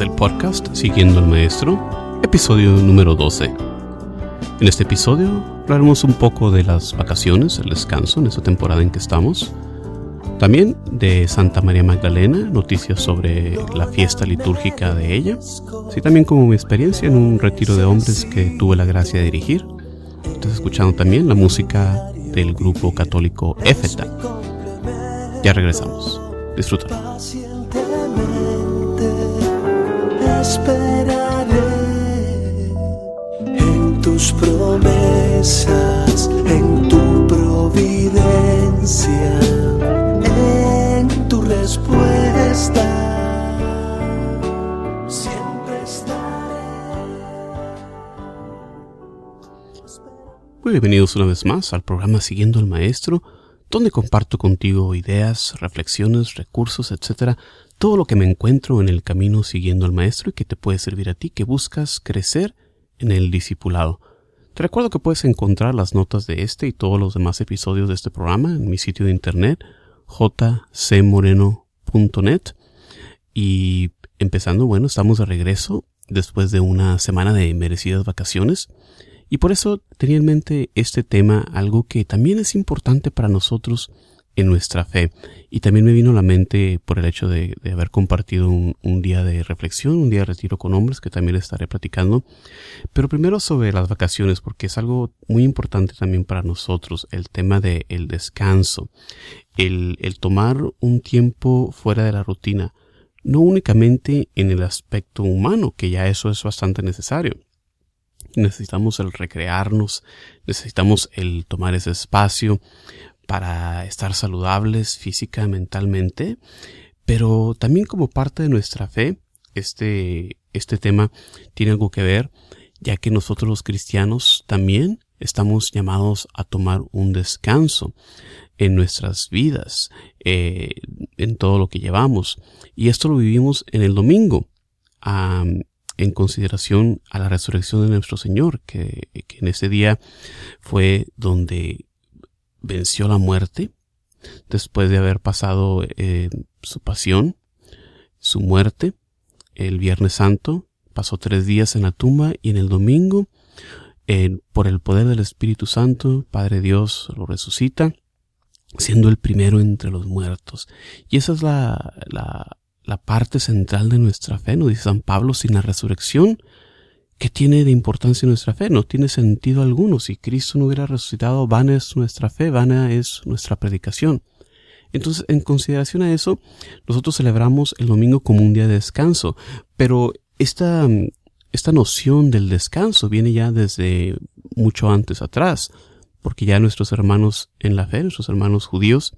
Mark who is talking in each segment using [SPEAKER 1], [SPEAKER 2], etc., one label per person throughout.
[SPEAKER 1] es el podcast Siguiendo al Maestro, episodio número 12. En este episodio hablaremos un poco de las vacaciones, el descanso en esta temporada en que estamos. También de Santa María Magdalena, noticias sobre la fiesta litúrgica de ella. Así también como mi experiencia en un retiro de hombres que tuve la gracia de dirigir. Estás escuchando también la música del grupo católico Éfeta. Ya regresamos. Disfrútalo.
[SPEAKER 2] Esperaré en tus promesas, en tu providencia, en tu respuesta. Siempre estaré.
[SPEAKER 1] Muy bienvenidos una vez más al programa Siguiendo al Maestro, donde comparto contigo ideas, reflexiones, recursos, etcétera, todo lo que me encuentro en el camino siguiendo al Maestro y que te puede servir a ti que buscas crecer en el discipulado. Te recuerdo que puedes encontrar las notas de este y todos los demás episodios de este programa en mi sitio de internet jcmoreno.net y empezando, bueno, estamos de regreso después de una semana de merecidas vacaciones y por eso tenía en mente este tema, algo que también es importante para nosotros en nuestra fe. Y también me vino a la mente por el hecho de, haber compartido un, día de reflexión, un día de retiro con hombres, que también estaré platicando. Pero primero sobre las vacaciones, porque es algo muy importante también para nosotros, el tema del el descanso, el tomar un tiempo fuera de la rutina, no únicamente en el aspecto humano, que ya eso es bastante necesario necesitamos el recrearnos, necesitamos el tomar ese espacio para estar saludables física, mentalmente, pero también como parte de nuestra fe, este, este tema tiene algo que ver, ya que nosotros los cristianos también estamos llamados a tomar un descanso en nuestras vidas, eh, en todo lo que llevamos. Y esto lo vivimos en el domingo. En consideración a la resurrección de nuestro Señor, que, que en ese día fue donde venció la muerte, después de haber pasado eh, su pasión, su muerte, el Viernes Santo, pasó tres días en la tumba y en el domingo, por el poder del Espíritu Santo, Padre Dios lo resucita, siendo el primero entre los muertos. Y esa es la, la, la parte central de nuestra fe, nos dice San Pablo, sin la resurrección, ¿qué tiene de importancia nuestra fe? No tiene sentido alguno. Si Cristo no hubiera resucitado, vana es nuestra fe, vana es nuestra predicación. Entonces, en consideración a eso, nosotros celebramos el domingo como un día de descanso, pero esta, esta noción del descanso viene ya desde mucho antes atrás, porque ya nuestros hermanos en la fe, nuestros hermanos judíos,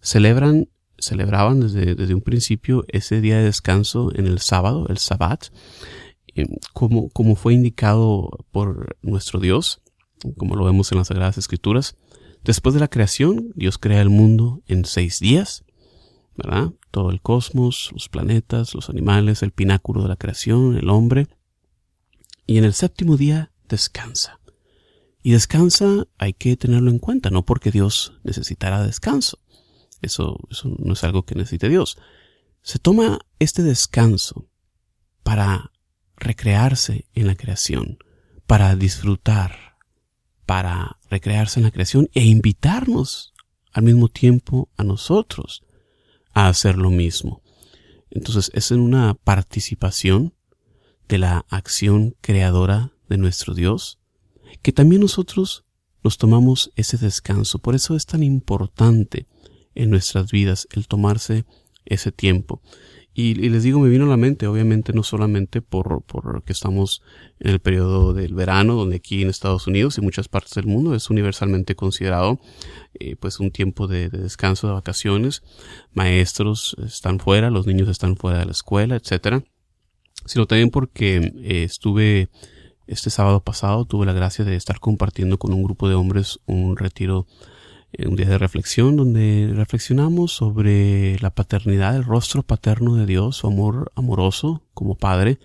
[SPEAKER 1] celebran celebraban desde, desde un principio ese día de descanso en el sábado, el sabbat, como, como fue indicado por nuestro Dios, como lo vemos en las Sagradas Escrituras. Después de la creación, Dios crea el mundo en seis días, ¿verdad? Todo el cosmos, los planetas, los animales, el pináculo de la creación, el hombre. Y en el séptimo día descansa. Y descansa hay que tenerlo en cuenta, no porque Dios necesitara descanso. Eso, eso no es algo que necesite Dios. Se toma este descanso para recrearse en la creación, para disfrutar, para recrearse en la creación e invitarnos al mismo tiempo a nosotros a hacer lo mismo. Entonces es en una participación de la acción creadora de nuestro Dios que también nosotros nos tomamos ese descanso. Por eso es tan importante en nuestras vidas el tomarse ese tiempo. Y, les digo, me vino a la mente, obviamente no solamente por, por que estamos en el periodo del verano, donde aquí en Estados Unidos y muchas partes del mundo es universalmente considerado eh, pues un tiempo de, descanso, de vacaciones, maestros están fuera, los niños están fuera de la escuela, etcétera, sino también porque eh, estuve este sábado pasado, tuve la gracia de estar compartiendo con un grupo de hombres un retiro un día de reflexión donde reflexionamos sobre la paternidad, el rostro paterno de Dios, su amor amoroso como padre,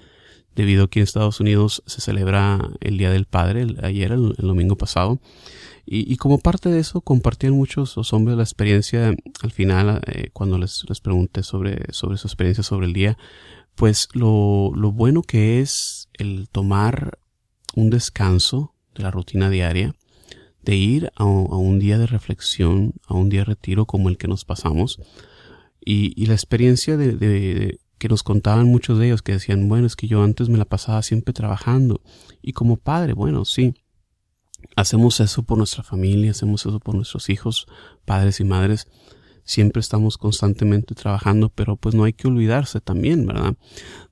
[SPEAKER 1] debido a que en Estados Unidos se celebra el Día del Padre, ayer, el, domingo pasado. Y, como parte de eso compartían muchos los hombres la experiencia al final, eh, cuando les, les pregunté sobre, sobre su experiencia sobre el día, pues lo, lo bueno que es el tomar un descanso de la rutina diaria, de ir a, un día de reflexión, a un día de retiro como el que nos pasamos, y, la experiencia de, que nos contaban muchos de ellos que decían, bueno, es que yo antes me la pasaba siempre trabajando, y como padre, bueno, sí, hacemos eso por nuestra familia, hacemos eso por nuestros hijos, padres y madres, siempre estamos constantemente trabajando, pero pues no hay que olvidarse también, ¿verdad?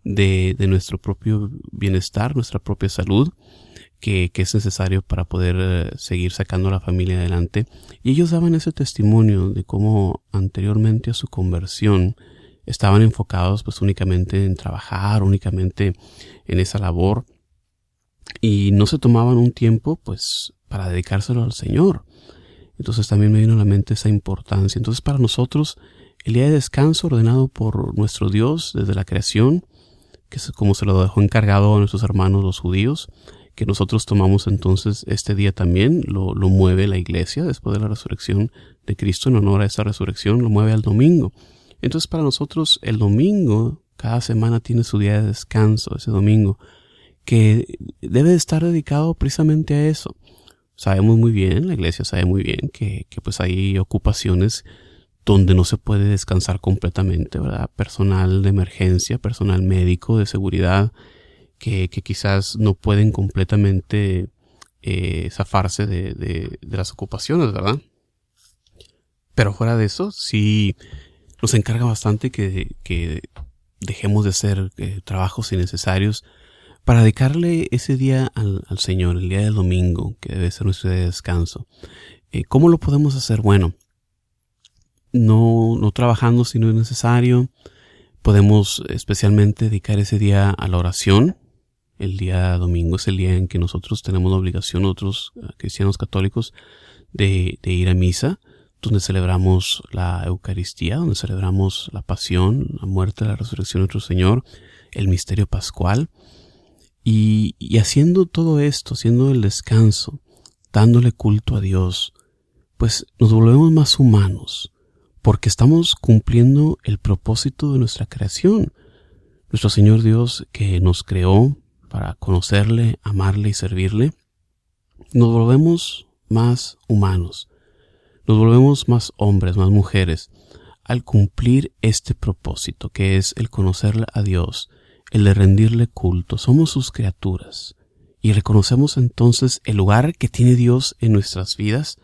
[SPEAKER 1] De, de nuestro propio bienestar, nuestra propia salud, que, es necesario para poder eh, seguir sacando a la familia adelante. Y ellos daban ese testimonio de cómo anteriormente a su conversión estaban enfocados pues únicamente en trabajar, únicamente en esa labor y no se tomaban un tiempo pues para dedicárselo al Señor. Entonces también me vino a la mente esa importancia. Entonces para nosotros el día de descanso ordenado por nuestro Dios desde la creación, que es como se lo dejó encargado a nuestros hermanos los judíos, que nosotros tomamos entonces este día también, lo, lo mueve la iglesia después de la resurrección de Cristo en honor a esa resurrección, lo mueve al domingo. Entonces para nosotros el domingo, cada semana tiene su día de descanso, ese domingo, que debe estar dedicado precisamente a eso. Sabemos muy bien, la iglesia sabe muy bien que, que pues hay ocupaciones donde no se puede descansar completamente, ¿verdad? Personal de emergencia, personal médico, de seguridad, que, quizás no pueden completamente eh, zafarse de, de, las ocupaciones, ¿verdad? Pero fuera de eso, sí nos encarga bastante que, que dejemos de hacer eh, trabajos innecesarios para dedicarle ese día al, al, Señor, el día del domingo, que debe ser nuestro día de descanso. Eh, ¿Cómo lo podemos hacer? Bueno, no, no trabajando si no es necesario. Podemos especialmente dedicar ese día a la oración, el día domingo es el día en que nosotros tenemos la obligación, otros eh, cristianos católicos, de, ir a misa, donde celebramos la Eucaristía, donde celebramos la pasión, la muerte, la resurrección de nuestro Señor, el misterio pascual. Y, y haciendo todo esto, haciendo el descanso, dándole culto a Dios, pues nos volvemos más humanos, porque estamos cumpliendo el propósito de nuestra creación. Nuestro Señor Dios que nos creó para conocerle, amarle y servirle, nos volvemos más humanos, nos volvemos más hombres, más mujeres, al cumplir este propósito, que es el conocerle a Dios, el de rendirle culto. Somos sus criaturas y reconocemos entonces el lugar que tiene Dios en nuestras vidas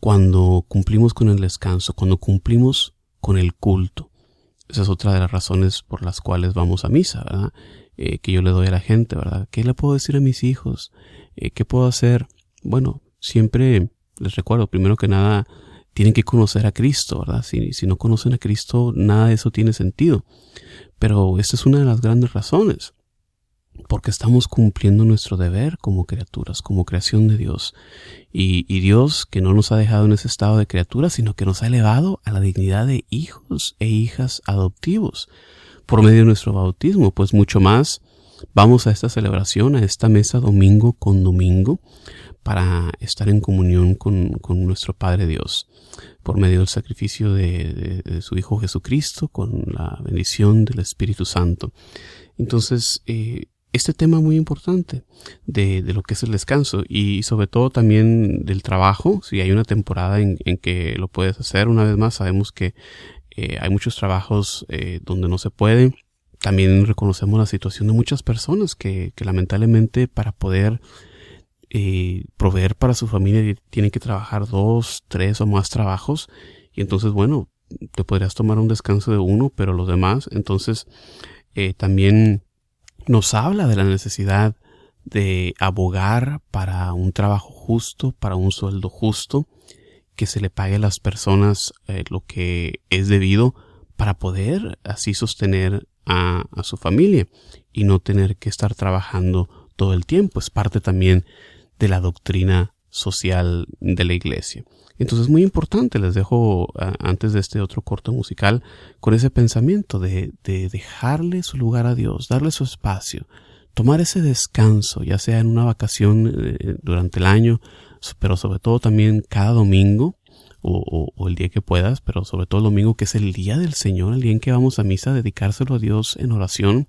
[SPEAKER 1] cuando cumplimos con el descanso, cuando cumplimos con el culto. Esa es otra de las razones por las cuales vamos a misa, ¿verdad? Eh, que yo le doy a la gente, ¿verdad? ¿Qué le puedo decir a mis hijos? Eh, ¿Qué puedo hacer? Bueno, siempre les recuerdo, primero que nada, tienen que conocer a Cristo, ¿verdad? Si, si no conocen a Cristo, nada de eso tiene sentido. Pero esta es una de las grandes razones porque estamos cumpliendo nuestro deber como criaturas, como creación de Dios. Y, Dios que no nos ha dejado en ese estado de criaturas, sino que nos ha elevado a la dignidad de hijos e hijas adoptivos por medio de nuestro bautismo, pues mucho más vamos a esta celebración, a esta mesa domingo con domingo, para estar en comunión con, con nuestro Padre Dios, por medio del sacrificio de, de, su Hijo Jesucristo, con la bendición del Espíritu Santo. Entonces, eh, este tema muy importante de, de, lo que es el descanso y sobre todo también del trabajo, si hay una temporada en, en que lo puedes hacer, una vez más sabemos que eh, hay muchos trabajos eh, donde no se puede. También reconocemos la situación de muchas personas que, lamentablemente para poder eh, proveer para su familia tiene que trabajar dos, tres o más trabajos. Y entonces bueno, te podrías tomar un descanso de uno, pero los demás, entonces también nos habla de la necesidad de abogar para un trabajo justo, para un sueldo justo, que se le pague a las personas eh, lo que es debido para poder así sostener a, su familia y no tener que estar trabajando todo el tiempo. Es parte también de la doctrina social de la iglesia. Entonces es muy importante, les dejo antes de este otro corto musical con ese pensamiento de, de dejarle su lugar a Dios, darle su espacio, tomar ese descanso, ya sea en una vacación eh, durante el año, pero sobre todo también cada domingo, o, el día que puedas, pero sobre todo el domingo, que es el día del Señor, el día en que vamos a misa, dedicárselo a Dios en oración,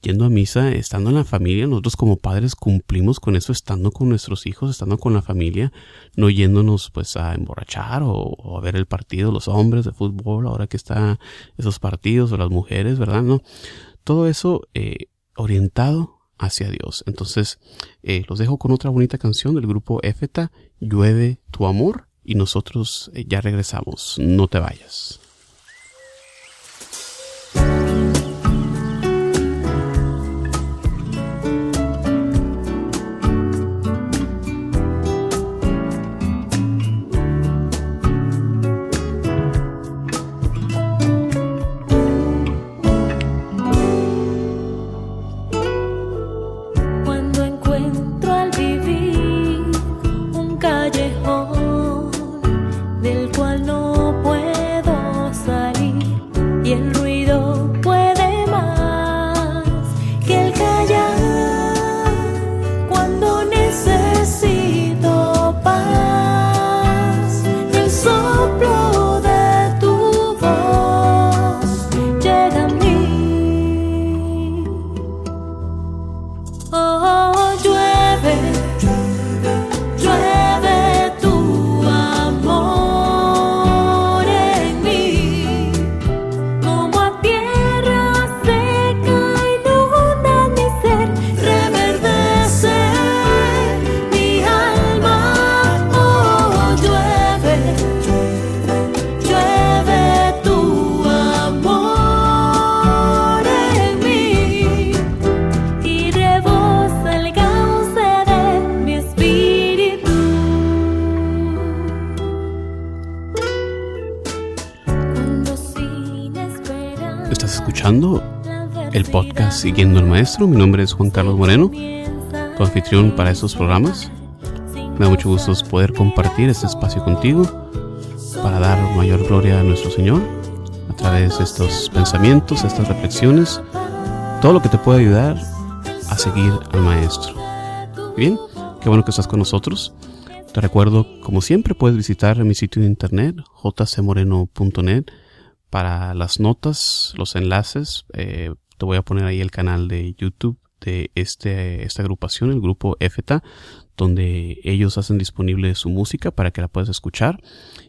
[SPEAKER 1] yendo a misa, estando en la familia. Nosotros como padres cumplimos con eso, estando con nuestros hijos, estando con la familia, no yéndonos pues a emborrachar o, a ver el partido, los hombres de fútbol, ahora que están esos partidos, o las mujeres, ¿verdad? No, todo eso eh, orientado hacia Dios. Entonces, eh, los dejo con otra bonita canción del grupo Éfeta, Llueve tu amor y nosotros eh, ya regresamos. No te vayas. El podcast Siguiendo al Maestro. Mi nombre es Juan Carlos Moreno, tu anfitrión para estos programas. Me da mucho gusto poder compartir este espacio contigo para dar mayor gloria a nuestro Señor a través de estos pensamientos, estas reflexiones, todo lo que te puede ayudar a seguir al Maestro. Bien, qué bueno que estás con nosotros. Te recuerdo, como siempre, puedes visitar mi sitio de internet, jcmoreno.net para las notas, los enlaces, eh, te voy a poner ahí el canal de YouTube de este, esta agrupación, el grupo EFETA, donde ellos hacen disponible su música para que la puedas escuchar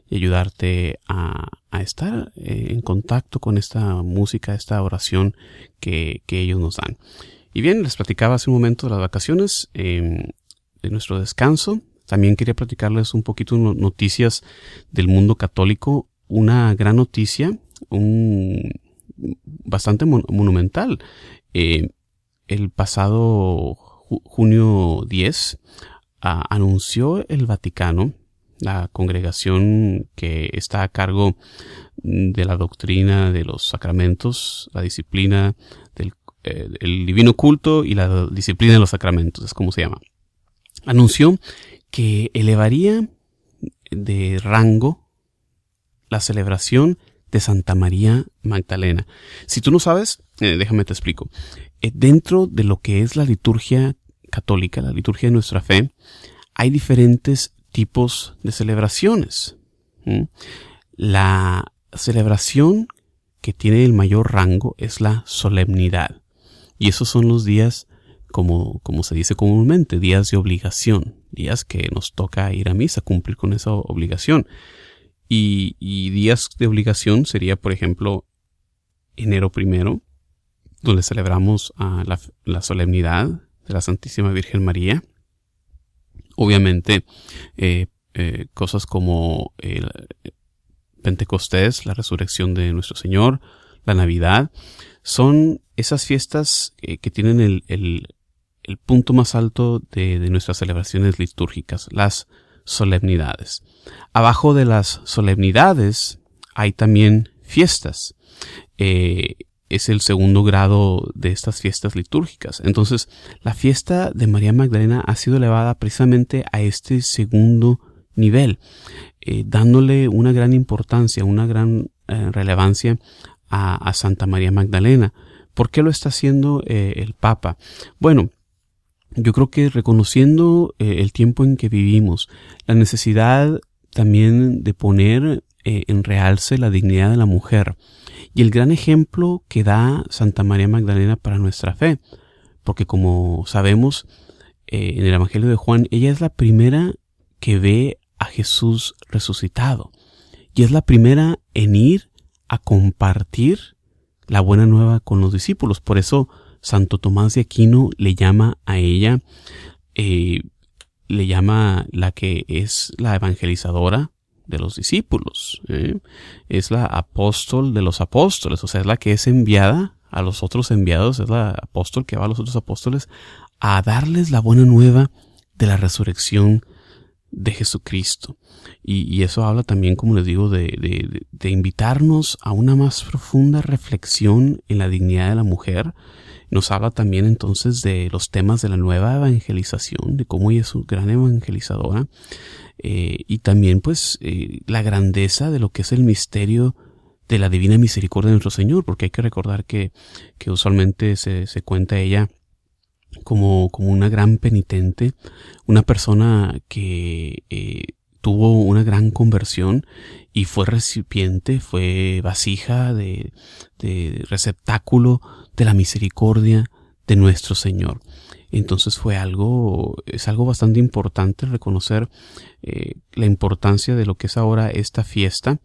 [SPEAKER 1] y ayudarte a, estar eh, en contacto con esta música, esta oración que, ellos nos dan. Y bien, les platicaba hace un momento de las vacaciones, em, de nuestro descanso. También quería platicarles un poquito noticias del mundo católico. Una gran noticia un bastante monumental. Eh, el pasado junio 10 anunció el Vaticano, la congregación que está a cargo de la doctrina de los sacramentos, la disciplina del eh, divino culto y la disciplina de los sacramentos, es como se llama. Anunció que elevaría de rango la celebración de Santa María Magdalena. Si tú no sabes, eh, déjame te explico. Eh, dentro de lo que es la liturgia católica, la liturgia de nuestra fe, hay diferentes tipos de celebraciones. La celebración que tiene el mayor rango es la solemnidad. Y esos son los días, como, como se dice comúnmente, días de obligación, días que nos toca ir a misa, cumplir con esa obligación. Y, días de obligación sería, por ejemplo, enero primero, donde celebramos la, solemnidad de la Santísima Virgen María. Obviamente, eh, eh, cosas como el Pentecostés, la resurrección de nuestro Señor, la Navidad, son esas fiestas que tienen el, el, punto más alto de, de nuestras celebraciones litúrgicas, las solemnidades. Abajo de las solemnidades hay también fiestas. Eh, es el segundo grado de estas fiestas litúrgicas. Entonces, la fiesta de María Magdalena ha sido elevada precisamente a este segundo nivel, eh, dándole una gran importancia, una gran eh, relevancia a, Santa María Magdalena. ¿Por qué lo está haciendo el Papa? Bueno, yo creo que reconociendo el tiempo en que vivimos, la necesidad también de poner en realce la dignidad de la mujer, y el gran ejemplo que da Santa María Magdalena para nuestra fe, porque como sabemos eh, en el Evangelio de Juan, ella es la primera que ve a Jesús resucitado y es la primera en ir a compartir la buena nueva con los discípulos. Por eso Santo Tomás de Aquino le llama a ella, eh, le llama la que es la evangelizadora de los discípulos. ¿eh? Es la apóstol de los apóstoles, o sea, es la que es enviada a los otros enviados, es la apóstol que va a los otros apóstoles a darles la buena nueva de la resurrección de Jesucristo. Y, eso habla también, como les digo, de, de, invitarnos a una más profunda reflexión en la dignidad de la mujer. Nos habla también entonces de los temas de la nueva evangelización, de cómo ella es una gran evangelizadora. Eh, y también pues eh, la grandeza de lo que es el misterio de la divina misericordia de nuestro Señor, porque hay que recordar que, que usualmente se, se cuenta ella como, como una gran penitente, una persona que eh, tuvo una gran conversión y fue recipiente, fue vasija de, de receptáculo de la misericordia de nuestro Señor. Entonces fue algo, es algo bastante importante reconocer eh, la importancia de lo que es ahora esta fiesta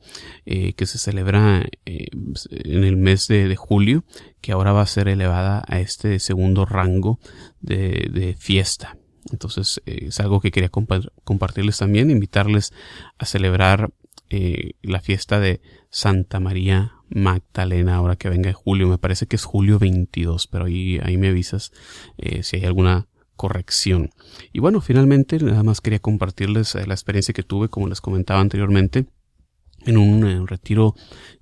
[SPEAKER 1] eh, que se celebra eh, en el mes de, julio, que ahora va a ser elevada a este segundo rango de, de fiesta. Entonces es algo que quería compartirles también, invitarles a celebrar la fiesta de Santa María Magdalena ahora que venga julio. Me parece que es julio 22, pero ahí, ahí me avisas eh, si hay alguna corrección. Y bueno, finalmente nada más quería compartirles eh, la experiencia que tuve, como les comentaba anteriormente, en un retiro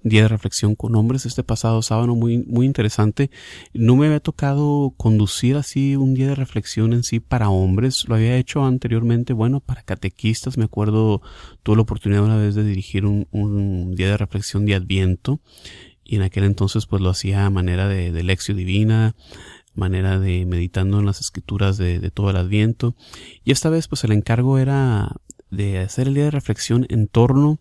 [SPEAKER 1] día de reflexión con hombres este pasado sábado muy muy interesante. No me había tocado conducir así un día de reflexión en sí para hombres lo había hecho anteriormente bueno para catequistas me acuerdo tuve la oportunidad una vez de dirigir un, un día de reflexión de adviento y en aquel entonces pues lo hacía a manera de, de lección divina manera de meditando en las escrituras de, de todo el adviento. Y esta vez pues el encargo era de hacer el día de reflexión en torno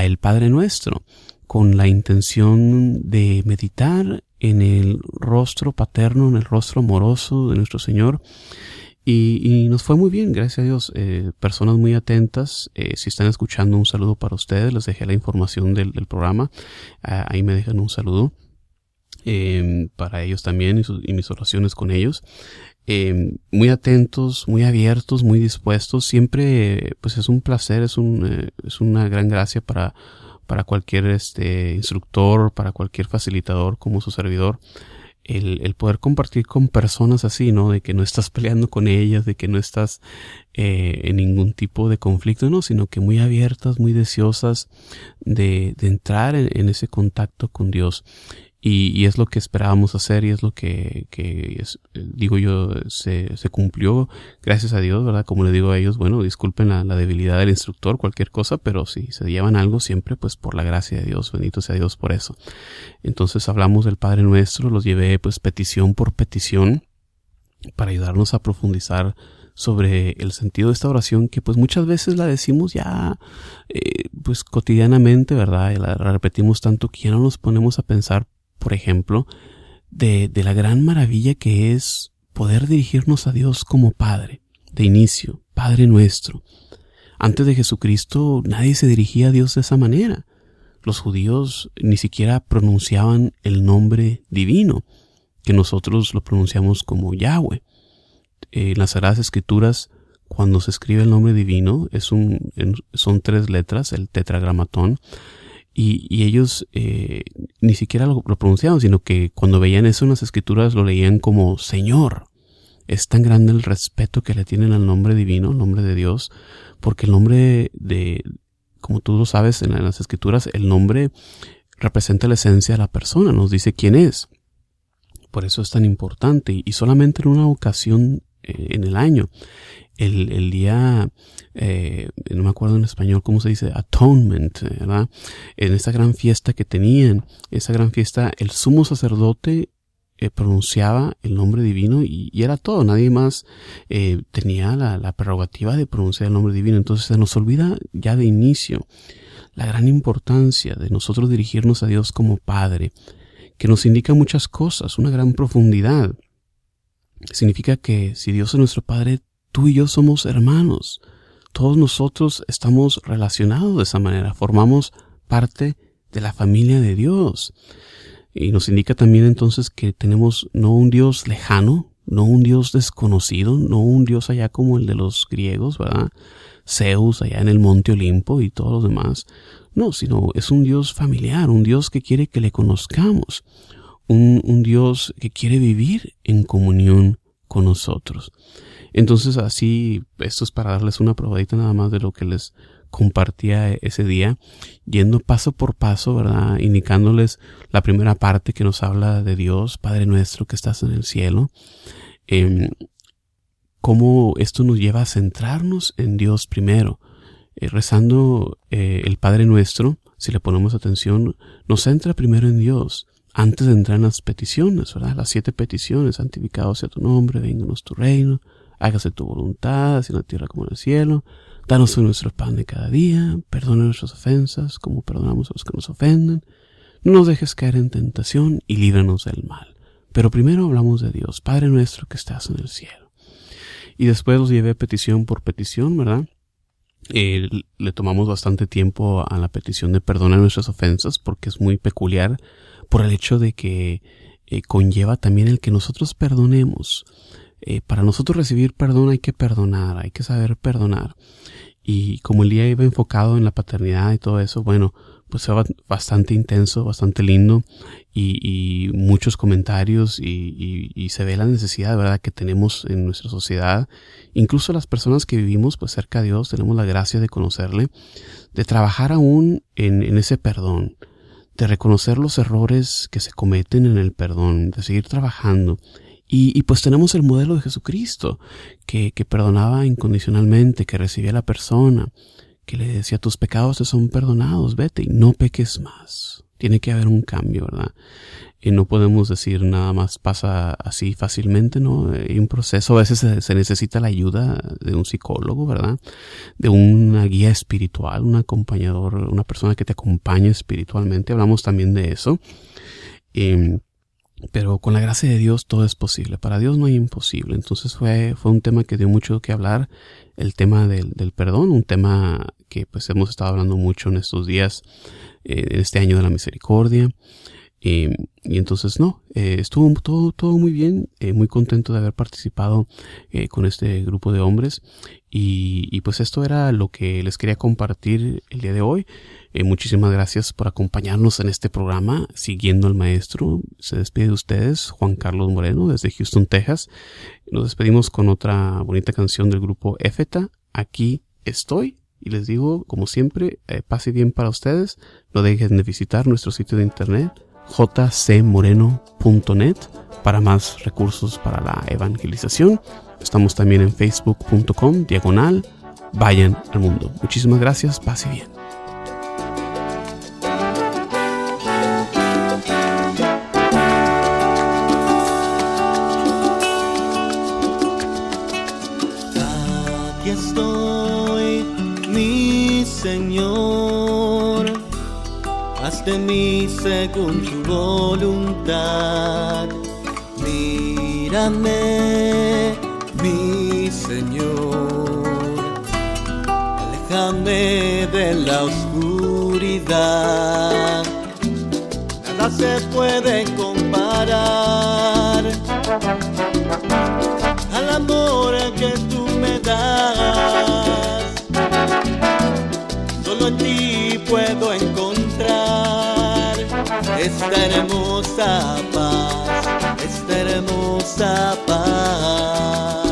[SPEAKER 1] el Padre Nuestro, con la intención de meditar en el rostro paterno, en el rostro amoroso de nuestro Señor. Y, nos fue muy bien, gracias a Dios. Eh, personas muy atentas. Eh, si están escuchando, un saludo para ustedes. Les dejé la información del, programa. Ah, ahí me dejan un saludo. Em, para ellos también y, mis oraciones con ellos. Em, muy atentos, muy abiertos, muy dispuestos. Siempre, pues es un placer, es, un, eh, es una gran gracia para, para cualquier este, instructor, para cualquier facilitador como su servidor. El, el, poder compartir con personas así, ¿no? De que no estás peleando con ellas, de que no estás eh, en ningún tipo de conflicto, no, sino que muy abiertas, muy deseosas de, de entrar en, en, ese contacto con Dios. Y, es lo que esperábamos hacer y es lo que, que es, digo yo, se, se cumplió, gracias a Dios, ¿verdad? Como le digo a ellos, bueno, disculpen la, la, debilidad del instructor, cualquier cosa, pero si se llevan algo siempre, pues por la gracia de Dios, bendito sea Dios por eso. Entonces hablamos del Padre Nuestro, los llevé pues petición por petición para ayudarnos a profundizar sobre el sentido de esta oración que pues muchas veces la decimos ya eh, pues cotidianamente, ¿verdad? Y la repetimos tanto que ya no nos ponemos a pensar por ejemplo, de, de la gran maravilla que es poder dirigirnos a Dios como Padre, de inicio, Padre nuestro. Antes de Jesucristo nadie se dirigía a Dios de esa manera. Los judíos ni siquiera pronunciaban el nombre divino, que nosotros lo pronunciamos como Yahweh. En las Sagradas Escrituras, cuando se escribe el nombre divino, es un, son tres letras, el tetragramatón, y, ellos eh, ni siquiera lo, pronunciaban, sino que cuando veían eso en las escrituras lo leían como Señor. Es tan grande el respeto que le tienen al nombre divino, el nombre de Dios, porque el nombre de, como tú lo sabes en las escrituras, el nombre representa la esencia de la persona, nos dice quién es. Por eso es tan importante y solamente en una ocasión eh, en el año el, el día, eh, no me acuerdo en español cómo se dice, atonement, ¿verdad? En esta gran fiesta que tenían, esa gran fiesta, el sumo sacerdote eh, pronunciaba el nombre divino y, era todo, nadie más eh, tenía la, la, prerrogativa de pronunciar el nombre divino. Entonces se nos olvida ya de inicio la gran importancia de nosotros dirigirnos a Dios como Padre, que nos indica muchas cosas, una gran profundidad. Significa que si Dios es nuestro Padre, tú y yo somos hermanos. Todos nosotros estamos relacionados de esa manera, formamos parte de la familia de Dios. Y nos indica también entonces que tenemos no un Dios lejano, no un Dios desconocido, no un Dios allá como el de los griegos, ¿verdad? Zeus allá en el monte Olimpo y todos los demás. No, sino es un Dios familiar, un Dios que quiere que le conozcamos, un, un Dios que quiere vivir en comunión con nosotros. Entonces así, esto es para darles una probadita nada más de lo que les compartía ese día, yendo paso por paso, ¿verdad? Indicándoles la primera parte que nos habla de Dios, Padre nuestro que estás en el cielo. Eh, cómo esto nos lleva a centrarnos en Dios primero. Eh, rezando eh, el Padre nuestro, si le ponemos atención, nos centra primero en Dios antes de entrar en las peticiones, ¿verdad? Las siete peticiones, santificado sea tu nombre, vénganos tu reino, hágase tu voluntad, así en la tierra como en el cielo. Danos hoy nuestro pan de cada día, perdona nuestras ofensas, como perdonamos a los que nos ofenden. No nos dejes caer en tentación y líbranos del mal. Pero primero hablamos de Dios, Padre nuestro que estás en el cielo. Y después los llevé petición por petición, ¿verdad? Eh, le tomamos bastante tiempo a la petición de perdonar nuestras ofensas porque es muy peculiar por el hecho de que eh, conlleva también el que nosotros perdonemos. Eh, para nosotros recibir perdón hay que perdonar, hay que saber perdonar. Y como el día iba enfocado en la paternidad y todo eso, bueno, pues fue bastante intenso, bastante lindo y, muchos comentarios y, se ve la necesidad, ¿verdad?, que tenemos en nuestra sociedad. Incluso las personas que vivimos pues cerca de Dios tenemos la gracia de conocerle, de trabajar aún en, en ese perdón, de reconocer los errores que se cometen en el perdón, de seguir trabajando y, pues tenemos el modelo de Jesucristo, que, que perdonaba incondicionalmente, que recibía a la persona, que le decía tus pecados te son perdonados, vete y no peques más. Tiene que haber un cambio, ¿verdad? Y no podemos decir nada más pasa así fácilmente, ¿no? Hay un proceso, a veces se, necesita la ayuda de un psicólogo, ¿verdad? De una guía espiritual, un acompañador, una persona que te acompañe espiritualmente. Hablamos también de eso. Y, pero con la gracia de Dios todo es posible. Para Dios no hay imposible. Entonces fue, fue un tema que dio mucho que hablar. El tema del, del perdón, un tema que pues hemos estado hablando mucho en estos días, eh, en este año de la misericordia. Y entonces no, eh, estuvo todo, todo muy bien, eh, muy contento de haber participado eh, con este grupo de hombres. Y, y, pues esto era lo que les quería compartir el día de hoy. Eh, muchísimas gracias por acompañarnos en este programa, siguiendo al maestro. Se despide de ustedes, Juan Carlos Moreno, desde Houston, Texas. Nos despedimos con otra bonita canción del grupo Éfeta. Aquí estoy. Y les digo, como siempre, eh, pase bien para ustedes. No dejen de visitar nuestro sitio de internet jcmoreno.net para más recursos para la evangelización. Estamos también en facebook.com diagonal. Vayan al mundo. Muchísimas gracias. Pase bien.
[SPEAKER 2] de mí según tu voluntad. Mírame, mi Señor, aléjame de la oscuridad. Nada se puede comparar al amor que tú me das. Solo en ti esta hermosa paz, esta hermosa paz.